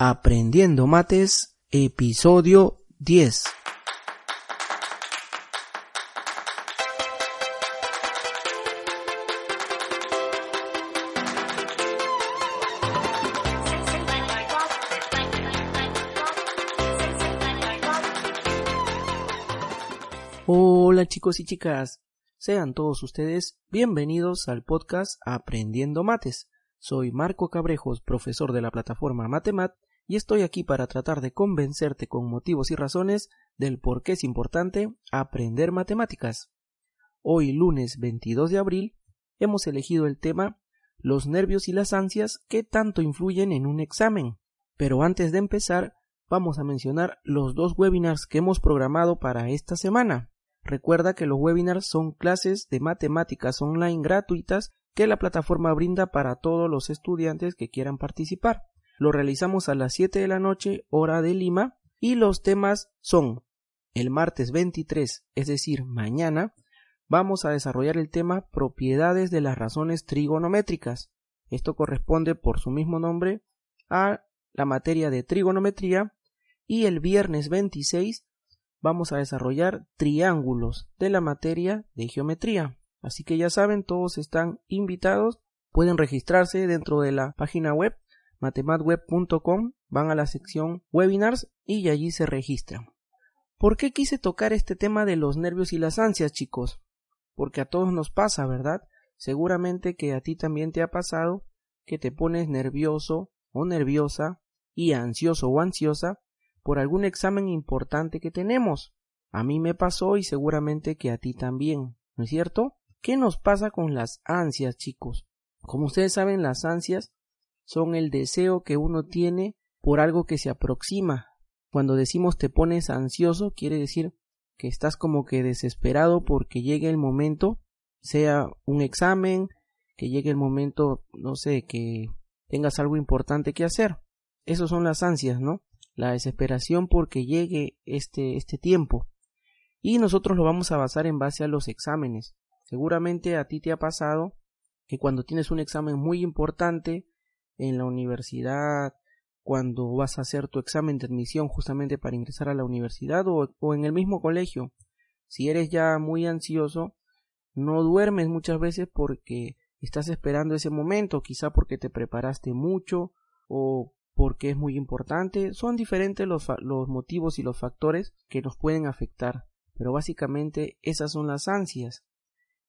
Aprendiendo Mates, episodio 10. Hola chicos y chicas, sean todos ustedes bienvenidos al podcast Aprendiendo Mates. Soy Marco Cabrejos, profesor de la plataforma Matemat, y estoy aquí para tratar de convencerte con motivos y razones del por qué es importante aprender matemáticas. Hoy, lunes 22 de abril, hemos elegido el tema los nervios y las ansias que tanto influyen en un examen. Pero antes de empezar, vamos a mencionar los dos webinars que hemos programado para esta semana. Recuerda que los webinars son clases de matemáticas online gratuitas que la plataforma brinda para todos los estudiantes que quieran participar. Lo realizamos a las 7 de la noche hora de Lima y los temas son el martes 23, es decir, mañana, vamos a desarrollar el tema propiedades de las razones trigonométricas. Esto corresponde por su mismo nombre a la materia de trigonometría y el viernes 26 vamos a desarrollar triángulos de la materia de geometría. Así que ya saben, todos están invitados. Pueden registrarse dentro de la página web matematweb.com, van a la sección webinars y allí se registran. ¿Por qué quise tocar este tema de los nervios y las ansias, chicos? Porque a todos nos pasa, ¿verdad? Seguramente que a ti también te ha pasado que te pones nervioso o nerviosa y ansioso o ansiosa por algún examen importante que tenemos. A mí me pasó y seguramente que a ti también, ¿no es cierto? ¿Qué nos pasa con las ansias, chicos? Como ustedes saben, las ansias son el deseo que uno tiene por algo que se aproxima. Cuando decimos te pones ansioso, quiere decir que estás como que desesperado porque llegue el momento, sea un examen, que llegue el momento, no sé, que tengas algo importante que hacer. Esas son las ansias, ¿no? la desesperación porque llegue este, este tiempo. Y nosotros lo vamos a basar en base a los exámenes. Seguramente a ti te ha pasado que cuando tienes un examen muy importante en la universidad, cuando vas a hacer tu examen de admisión justamente para ingresar a la universidad o, o en el mismo colegio, si eres ya muy ansioso, no duermes muchas veces porque estás esperando ese momento, quizá porque te preparaste mucho o porque es muy importante. Son diferentes los, los motivos y los factores que nos pueden afectar, pero básicamente esas son las ansias.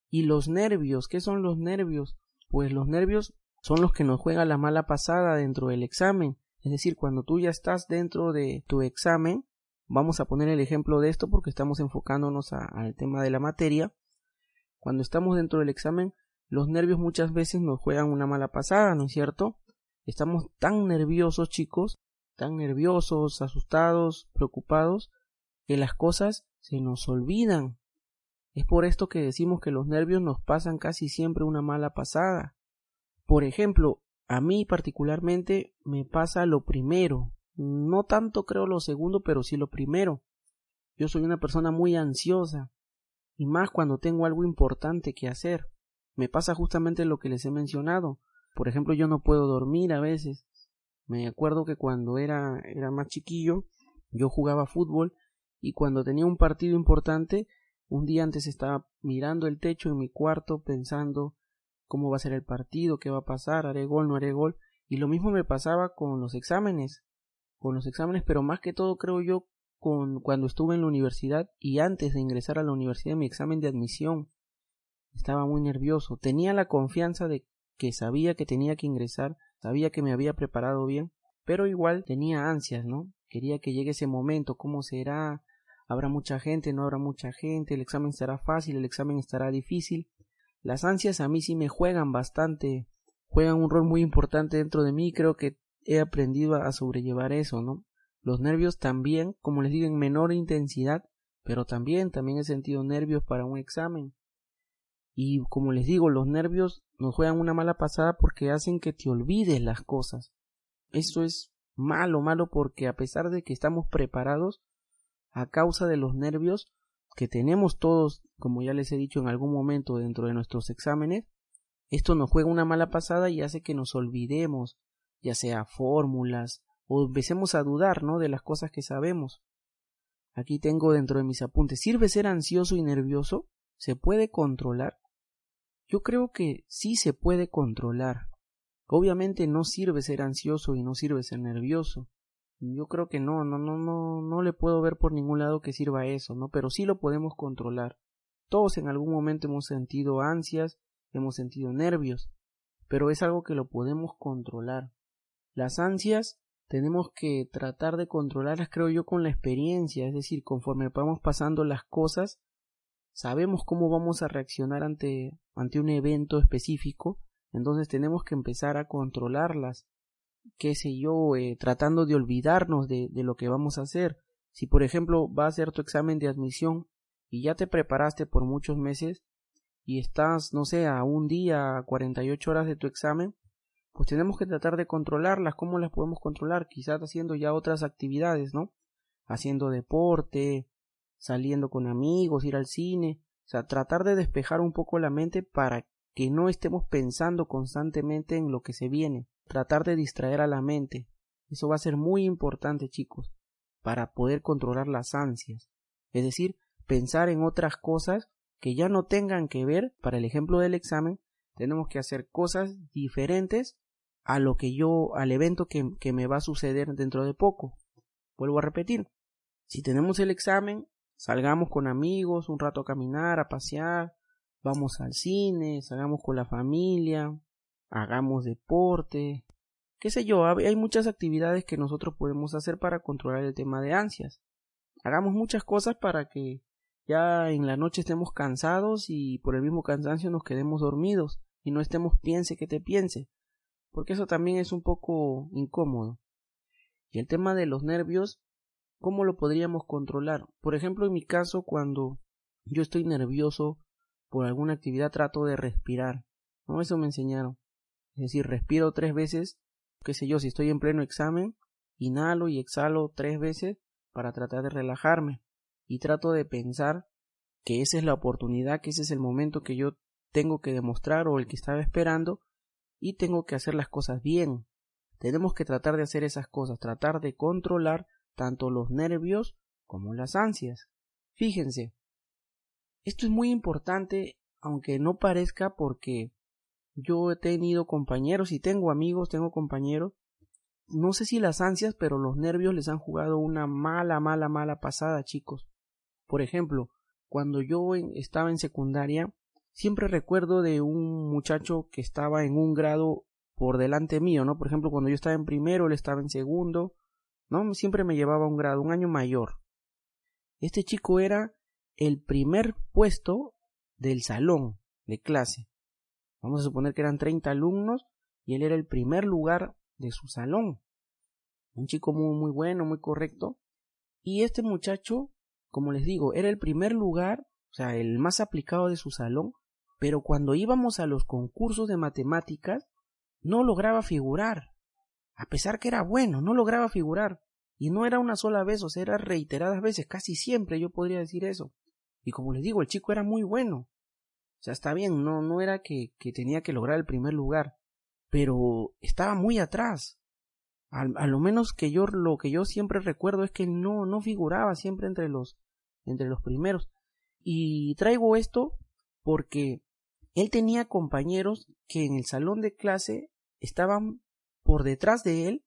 Y los nervios, ¿qué son los nervios? Pues los nervios son los que nos juegan la mala pasada dentro del examen. Es decir, cuando tú ya estás dentro de tu examen, vamos a poner el ejemplo de esto porque estamos enfocándonos al tema de la materia. Cuando estamos dentro del examen, los nervios muchas veces nos juegan una mala pasada, ¿no es cierto? Estamos tan nerviosos, chicos, tan nerviosos, asustados, preocupados, que las cosas se nos olvidan. Es por esto que decimos que los nervios nos pasan casi siempre una mala pasada. Por ejemplo, a mí particularmente me pasa lo primero. No tanto creo lo segundo, pero sí lo primero. Yo soy una persona muy ansiosa, y más cuando tengo algo importante que hacer. Me pasa justamente lo que les he mencionado. Por ejemplo, yo no puedo dormir a veces. Me acuerdo que cuando era, era más chiquillo, yo jugaba fútbol y cuando tenía un partido importante, un día antes estaba mirando el techo en mi cuarto pensando cómo va a ser el partido, qué va a pasar, haré gol, no haré gol. Y lo mismo me pasaba con los exámenes, con los exámenes, pero más que todo creo yo con cuando estuve en la universidad y antes de ingresar a la universidad mi examen de admisión. Estaba muy nervioso, tenía la confianza de que sabía que tenía que ingresar, sabía que me había preparado bien, pero igual tenía ansias, ¿no? Quería que llegue ese momento, ¿cómo será? ¿Habrá mucha gente? ¿No habrá mucha gente? ¿El examen será fácil? ¿El examen estará difícil? Las ansias a mí sí me juegan bastante, juegan un rol muy importante dentro de mí, creo que he aprendido a sobrellevar eso, ¿no? Los nervios también, como les digo, en menor intensidad, pero también, también he sentido nervios para un examen. Y como les digo, los nervios nos juegan una mala pasada porque hacen que te olvides las cosas. Eso es malo, malo porque a pesar de que estamos preparados, a causa de los nervios que tenemos todos, como ya les he dicho en algún momento dentro de nuestros exámenes, esto nos juega una mala pasada y hace que nos olvidemos, ya sea fórmulas o empecemos a dudar, ¿no? De las cosas que sabemos. Aquí tengo dentro de mis apuntes, ¿sirve ser ansioso y nervioso? ¿Se puede controlar? Yo creo que sí se puede controlar. Obviamente no sirve ser ansioso y no sirve ser nervioso. Yo creo que no, no, no, no, no le puedo ver por ningún lado que sirva eso, ¿no? Pero sí lo podemos controlar. Todos en algún momento hemos sentido ansias, hemos sentido nervios, pero es algo que lo podemos controlar. Las ansias tenemos que tratar de controlarlas, creo yo, con la experiencia, es decir, conforme vamos pasando las cosas, sabemos cómo vamos a reaccionar ante, ante un evento específico, entonces tenemos que empezar a controlarlas qué sé yo, eh, tratando de olvidarnos de, lo que vamos a hacer. Si por ejemplo vas a hacer tu examen de admisión y ya te preparaste por muchos meses y estás, no sé, a un día, a 48 horas de tu examen, pues tenemos que tratar de controlarlas. ¿Cómo las podemos controlar? Quizás haciendo ya otras actividades, ¿no? Haciendo deporte, saliendo con amigos, ir al cine, o sea, tratar de despejar un poco la mente para que no estemos pensando constantemente en lo que se viene tratar de distraer a la mente. Eso va a ser muy importante, chicos, para poder controlar las ansias. Es decir, pensar en otras cosas que ya no tengan que ver, para el ejemplo del examen, tenemos que hacer cosas diferentes a lo que yo, al evento que, que me va a suceder dentro de poco. Vuelvo a repetir, si tenemos el examen, salgamos con amigos un rato a caminar, a pasear, vamos al cine, salgamos con la familia, hagamos deporte, qué sé yo, hay muchas actividades que nosotros podemos hacer para controlar el tema de ansias. Hagamos muchas cosas para que ya en la noche estemos cansados y por el mismo cansancio nos quedemos dormidos y no estemos piense que te piense, porque eso también es un poco incómodo. Y el tema de los nervios, ¿cómo lo podríamos controlar? Por ejemplo, en mi caso, cuando yo estoy nervioso por alguna actividad, trato de respirar. ¿no? Eso me enseñaron. Es decir, respiro tres veces, qué sé yo, si estoy en pleno examen, inhalo y exhalo tres veces para tratar de relajarme. Y trato de pensar que esa es la oportunidad, que ese es el momento que yo tengo que demostrar o el que estaba esperando y tengo que hacer las cosas bien. Tenemos que tratar de hacer esas cosas, tratar de controlar tanto los nervios como las ansias. Fíjense, esto es muy importante, aunque no parezca porque yo he tenido compañeros y tengo amigos, tengo compañeros. No sé si las ansias, pero los nervios les han jugado una mala, mala, mala pasada, chicos. Por ejemplo, cuando yo estaba en secundaria, siempre recuerdo de un muchacho que estaba en un grado por delante mío, ¿no? Por ejemplo, cuando yo estaba en primero, él estaba en segundo, ¿no? Siempre me llevaba un grado, un año mayor. Este chico era el primer puesto del salón de clase. Vamos a suponer que eran 30 alumnos y él era el primer lugar de su salón. Un chico muy, muy bueno, muy correcto. Y este muchacho, como les digo, era el primer lugar, o sea, el más aplicado de su salón, pero cuando íbamos a los concursos de matemáticas, no lograba figurar. A pesar que era bueno, no lograba figurar. Y no era una sola vez, o sea, era reiteradas veces, casi siempre yo podría decir eso. Y como les digo, el chico era muy bueno. O sea, está bien, no, no era que, que tenía que lograr el primer lugar, pero estaba muy atrás. A, a, lo menos que yo lo que yo siempre recuerdo es que no, no figuraba siempre entre los, entre los primeros. Y traigo esto porque él tenía compañeros que en el salón de clase estaban por detrás de él.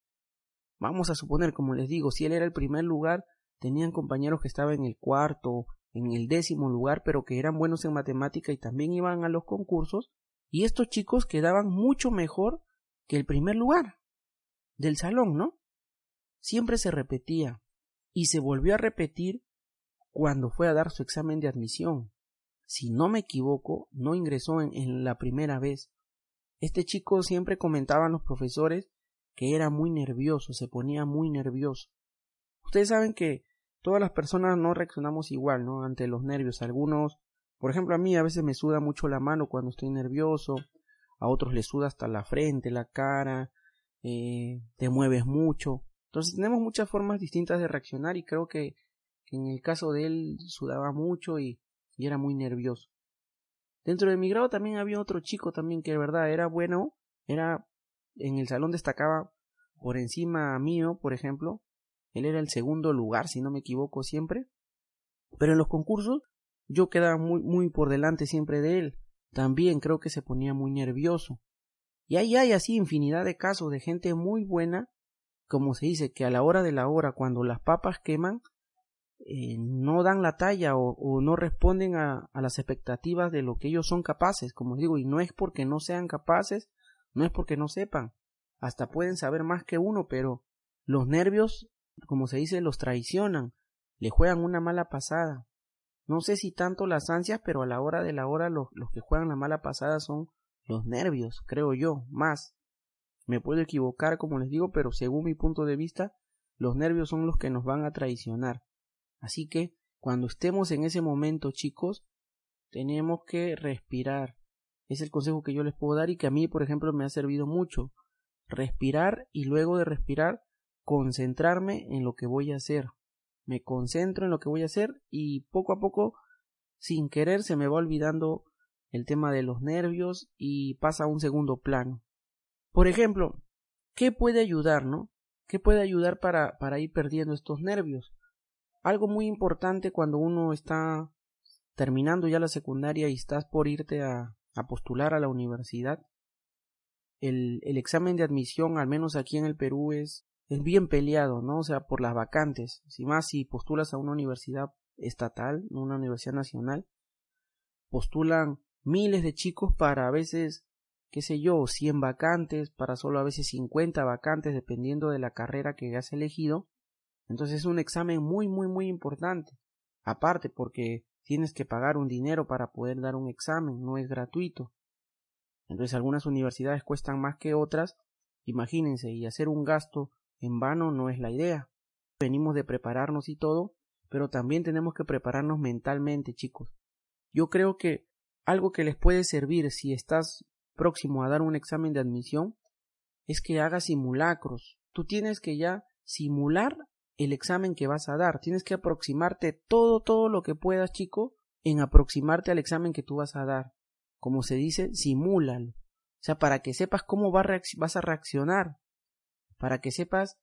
Vamos a suponer, como les digo, si él era el primer lugar, tenían compañeros que estaban en el cuarto, en el décimo lugar, pero que eran buenos en matemática y también iban a los concursos, y estos chicos quedaban mucho mejor que el primer lugar del salón, ¿no? Siempre se repetía, y se volvió a repetir cuando fue a dar su examen de admisión. Si no me equivoco, no ingresó en, la primera vez. Este chico siempre comentaban los profesores que era muy nervioso, se ponía muy nervioso. Ustedes saben que todas las personas no reaccionamos igual, ¿no? Ante los nervios. Algunos, por ejemplo, a mí a veces me suda mucho la mano cuando estoy nervioso, a otros les suda hasta la frente, la cara, eh, te mueves mucho. Entonces tenemos muchas formas distintas de reaccionar y creo que, en el caso de él sudaba mucho y, y era muy nervioso. Dentro de mi grado también había otro chico también que de verdad era bueno, era en el salón destacaba por encima mío, por ejemplo. Él era el segundo lugar, si no me equivoco siempre. Pero en los concursos yo quedaba muy, muy por delante siempre de él. También creo que se ponía muy nervioso. Y ahí hay así infinidad de casos de gente muy buena, como se dice, que a la hora de la hora, cuando las papas queman, eh, no dan la talla o, no responden a, a, las expectativas de lo que ellos son capaces, como digo, y no es porque no sean capaces, no es porque no sepan, hasta pueden saber más que uno, pero los nervios, como se dice, los traicionan, le juegan una mala pasada. No sé si tanto las ansias, pero a la hora de la hora los, los que juegan la mala pasada son los nervios, creo yo, más. Me puedo equivocar, como les digo, pero según mi punto de vista, los nervios son los que nos van a traicionar. Así que cuando estemos en ese momento, chicos, tenemos que respirar. Es el consejo que yo les puedo dar y que a mí, por ejemplo, me ha servido mucho. Respirar y luego de respirar, concentrarme en lo que voy a hacer. Me concentro en lo que voy a hacer y poco a poco, sin querer, se me va olvidando el tema de los nervios y pasa a un segundo plano. Por ejemplo, ¿qué puede ayudar, no? ¿Qué puede ayudar para, para ir perdiendo estos nervios? Algo muy importante cuando uno está terminando ya la secundaria y estás por irte a, a postular a la universidad, el, el, examen de admisión, al menos aquí en el Perú, es, es bien peleado, ¿no? O sea, por las vacantes. Si más si postulas a una universidad estatal, una universidad nacional, postulan miles de chicos para a veces, qué sé yo, 100 vacantes, para solo a veces 50 vacantes, dependiendo de la carrera que has elegido. Entonces es un examen muy, muy, muy importante. Aparte, porque tienes que pagar un dinero para poder dar un examen, no es gratuito. Entonces algunas universidades cuestan más que otras, imagínense, y hacer un gasto en vano no es la idea. Venimos de prepararnos y todo, pero también tenemos que prepararnos mentalmente, chicos. Yo creo que algo que les puede servir si estás próximo a dar un examen de admisión es que hagas simulacros. Tú tienes que ya simular el examen que vas a dar. Tienes que aproximarte todo, todo lo que puedas, chico, en aproximarte al examen que tú vas a dar. Como se dice, simúlalo. O sea, para que sepas cómo vas a reaccionar. Para que sepas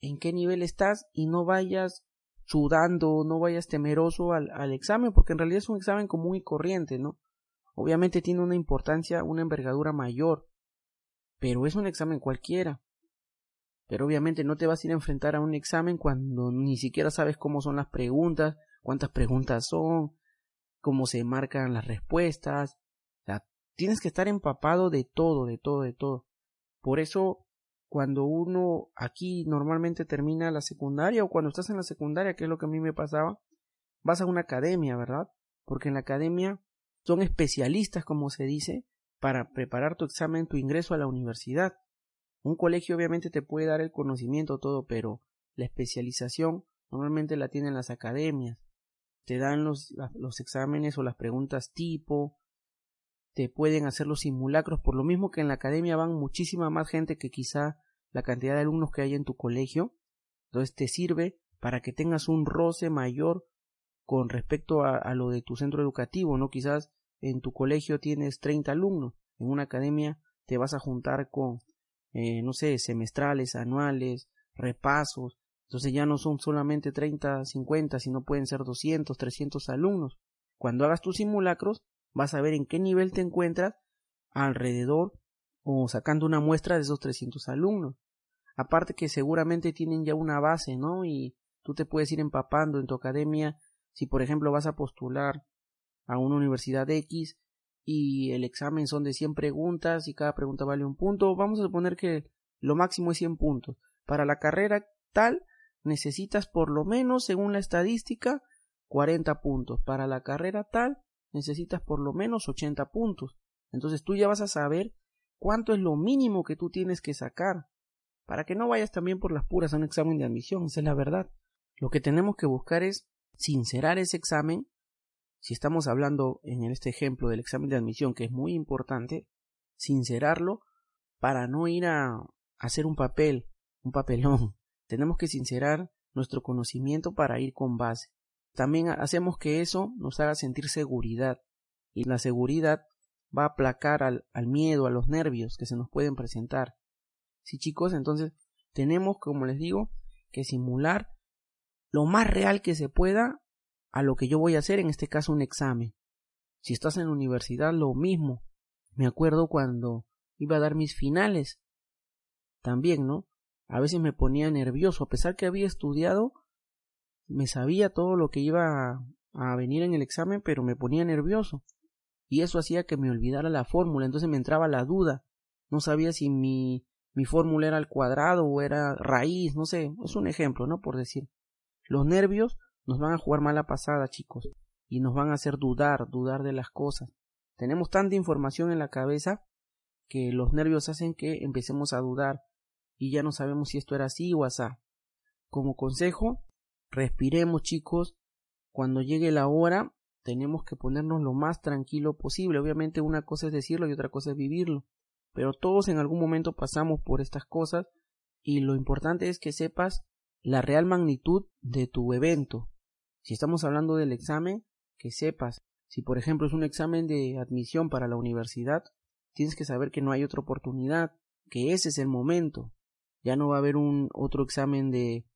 en qué nivel estás y no vayas sudando, no vayas temeroso al, al examen, porque en realidad es un examen común y corriente, ¿no? Obviamente tiene una importancia, una envergadura mayor, pero es un examen cualquiera. Pero obviamente no te vas a ir a enfrentar a un examen cuando ni siquiera sabes cómo son las preguntas, cuántas preguntas son, cómo se marcan las respuestas. O sea, tienes que estar empapado de todo, de todo, de todo. Por eso, cuando uno aquí normalmente termina la secundaria o cuando estás en la secundaria, que es lo que a mí me pasaba, vas a una academia, ¿verdad? Porque en la academia son especialistas, como se dice, para preparar tu examen, tu ingreso a la universidad. Un colegio obviamente te puede dar el conocimiento todo, pero la especialización normalmente la tienen las academias. Te dan los, los exámenes o las preguntas tipo, te pueden hacer los simulacros, por lo mismo que en la academia van muchísima más gente que quizá la cantidad de alumnos que hay en tu colegio. Entonces te sirve para que tengas un roce mayor con respecto a, lo de tu centro educativo, ¿no? Quizás en tu colegio tienes 30 alumnos, en una academia te vas a juntar con eh, no sé, semestrales, anuales, repasos. Entonces ya no son solamente 30, 50, sino pueden ser 200, 300 alumnos. Cuando hagas tus simulacros, vas a ver en qué nivel te encuentras alrededor o sacando una muestra de esos 300 alumnos. Aparte que seguramente tienen ya una base, ¿no? Y tú te puedes ir empapando en tu academia. Si por ejemplo vas a postular a una universidad X, y el examen son de 100 preguntas y cada pregunta vale un punto, vamos a suponer que lo máximo es 100 puntos. Para la carrera tal necesitas por lo menos, según la estadística, 40 puntos. Para la carrera tal necesitas por lo menos 80 puntos. Entonces tú ya vas a saber cuánto es lo mínimo que tú tienes que sacar. Para que no vayas también por las puras a un examen de admisión, esa es la verdad. Lo que tenemos que buscar es sincerar ese examen si estamos hablando en este ejemplo del examen de admisión, que es muy importante, sincerarlo para no ir a hacer un papel, un papelón. Tenemos que sincerar nuestro conocimiento para ir con base. También hacemos que eso nos haga sentir seguridad y la seguridad va a aplacar al, al miedo, a los nervios que se nos pueden presentar. Sí chicos, entonces tenemos, como les digo, que simular lo más real que se pueda a lo que yo voy a hacer, en este caso un examen. Si estás en la universidad, lo mismo. Me acuerdo cuando iba a dar mis finales. También, ¿no? A veces me ponía nervioso, a pesar que había estudiado, me sabía todo lo que iba a, venir en el examen, pero me ponía nervioso. Y eso hacía que me olvidara la fórmula, entonces me entraba la duda. No sabía si mi, mi fórmula era al cuadrado o era raíz, no sé, es un ejemplo, ¿no? Por decir. Los nervios nos van a jugar mala pasada, chicos, y nos van a hacer dudar, dudar de las cosas. Tenemos tanta información en la cabeza que los nervios hacen que empecemos a dudar y ya no sabemos si esto era así o asá. Como consejo, respiremos, chicos. Cuando llegue la hora, tenemos que ponernos lo más tranquilo posible. Obviamente una cosa es decirlo y otra cosa es vivirlo. Pero todos en algún momento pasamos por estas cosas y lo importante es que sepas la real magnitud de tu evento. Si estamos hablando del examen, que sepas. Si por ejemplo es un examen de admisión para la universidad, tienes que saber que no hay otra oportunidad, que ese es el momento. Ya no va a haber un otro examen de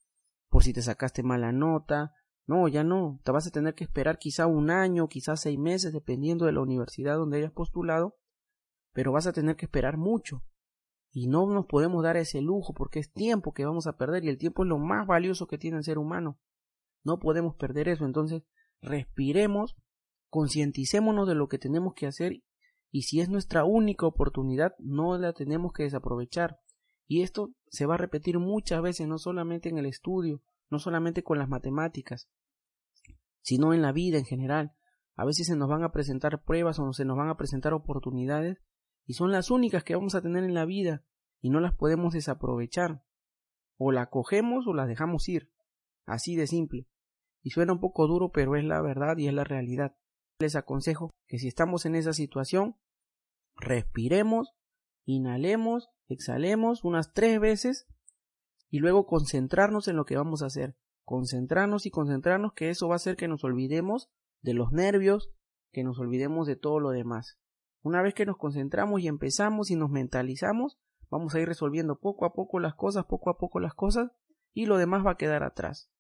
por si te sacaste mala nota. No, ya no. Te vas a tener que esperar quizá un año, quizá seis meses, dependiendo de la universidad donde hayas postulado, pero vas a tener que esperar mucho. Y no nos podemos dar ese lujo porque es tiempo que vamos a perder y el tiempo es lo más valioso que tiene el ser humano. No podemos perder eso. Entonces, respiremos, concienticémonos de lo que tenemos que hacer y si es nuestra única oportunidad, no la tenemos que desaprovechar. Y esto se va a repetir muchas veces, no solamente en el estudio, no solamente con las matemáticas, sino en la vida en general. A veces se nos van a presentar pruebas o se nos van a presentar oportunidades y son las únicas que vamos a tener en la vida y no las podemos desaprovechar. O la cogemos o las dejamos ir. Así de simple. Y suena un poco duro, pero es la verdad y es la realidad. Les aconsejo que si estamos en esa situación, respiremos, inhalemos, exhalemos unas tres veces y luego concentrarnos en lo que vamos a hacer. Concentrarnos y concentrarnos que eso va a hacer que nos olvidemos de los nervios, que nos olvidemos de todo lo demás. Una vez que nos concentramos y empezamos y nos mentalizamos, vamos a ir resolviendo poco a poco las cosas, poco a poco las cosas, y lo demás va a quedar atrás.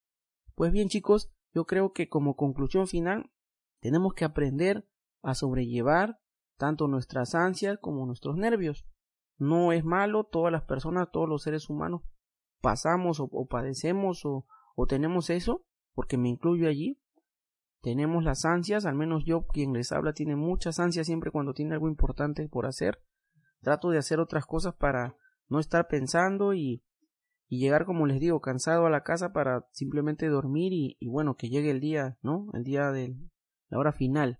Pues bien chicos, yo creo que como conclusión final, tenemos que aprender a sobrellevar tanto nuestras ansias como nuestros nervios. No es malo, todas las personas, todos los seres humanos pasamos o, padecemos o, o tenemos eso, porque me incluyo allí, tenemos las ansias, al menos yo quien les habla tiene muchas ansias siempre cuando tiene algo importante por hacer. Trato de hacer otras cosas para no estar pensando y, y llegar, como les digo, cansado a la casa para simplemente dormir y, y bueno, que llegue el día, ¿no? El día de la hora final.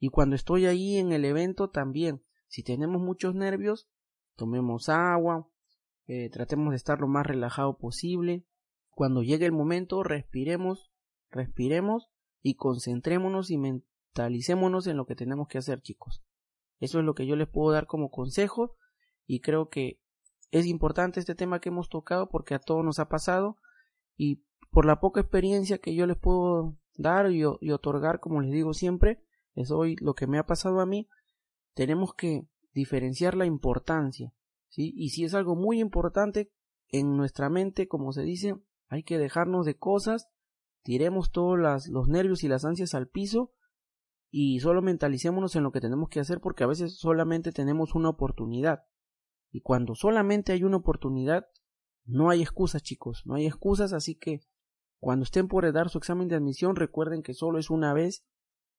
Y cuando estoy ahí en el evento también, si tenemos muchos nervios, tomemos agua, eh, tratemos de estar lo más relajado posible. Cuando llegue el momento, respiremos, respiremos y concentrémonos y mentalicémonos en lo que tenemos que hacer, chicos. Eso es lo que yo les puedo dar como consejo y creo que es importante este tema que hemos tocado porque a todos nos ha pasado y por la poca experiencia que yo les puedo dar y, otorgar, como les digo siempre, es hoy lo que me ha pasado a mí, tenemos que diferenciar la importancia, ¿sí? Y si es algo muy importante en nuestra mente, como se dice, hay que dejarnos de cosas tiremos todos los nervios y las ansias al piso y solo mentalicémonos en lo que tenemos que hacer porque a veces solamente tenemos una oportunidad. Y cuando solamente hay una oportunidad, no hay excusas, chicos, no hay excusas, así que cuando estén por dar su examen de admisión, recuerden que solo es una vez.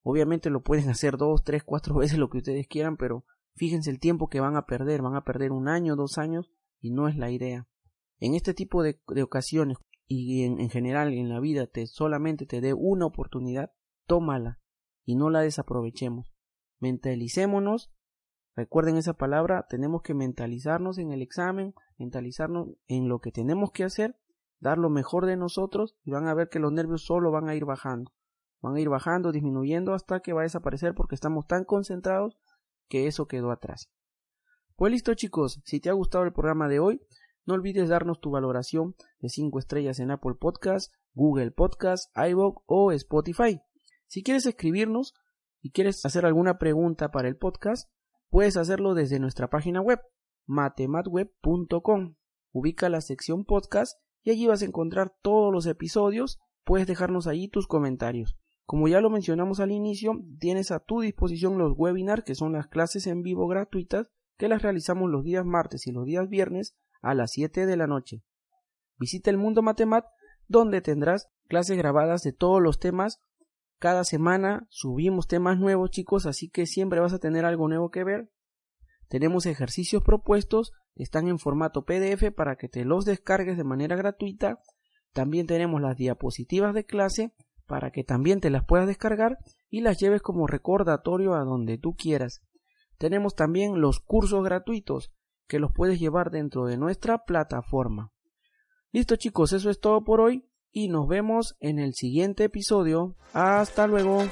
Obviamente lo pueden hacer dos, tres, cuatro veces lo que ustedes quieran, pero fíjense el tiempo que van a perder, van a perder un año, dos años, y no es la idea. En este tipo de, ocasiones, y en, general en la vida te solamente te dé una oportunidad, tómala y no la desaprovechemos. Mentalicémonos, recuerden esa palabra, tenemos que mentalizarnos en el examen, mentalizarnos en lo que tenemos que hacer, dar lo mejor de nosotros y van a ver que los nervios solo van a ir bajando, van a ir bajando, disminuyendo hasta que va a desaparecer porque estamos tan concentrados que eso quedó atrás. Pues listo chicos, si te ha gustado el programa de hoy, no olvides darnos tu valoración de 5 estrellas en Apple Podcast, Google Podcast, iVoox o Spotify. Si quieres escribirnos y quieres hacer alguna pregunta para el podcast, puedes hacerlo desde nuestra página web matematweb.com. ubica la sección podcast y allí vas a encontrar todos los episodios. Puedes dejarnos allí tus comentarios. Como ya lo mencionamos al inicio, tienes a tu disposición los webinars, que son las clases en vivo gratuitas, que las realizamos los días martes y los días viernes a las 7 de la noche. Visita el mundo Matemat, donde tendrás clases grabadas de todos los temas. Cada semana subimos temas nuevos, chicos, así que siempre vas a tener algo nuevo que ver. Tenemos ejercicios propuestos, están en formato PDF para que te los descargues de manera gratuita. También tenemos las diapositivas de clase para que también te las puedas descargar y las lleves como recordatorio a donde tú quieras. Tenemos también los cursos gratuitos que los puedes llevar dentro de nuestra plataforma. Listo chicos, eso es todo por hoy y nos vemos en el siguiente episodio. Hasta luego.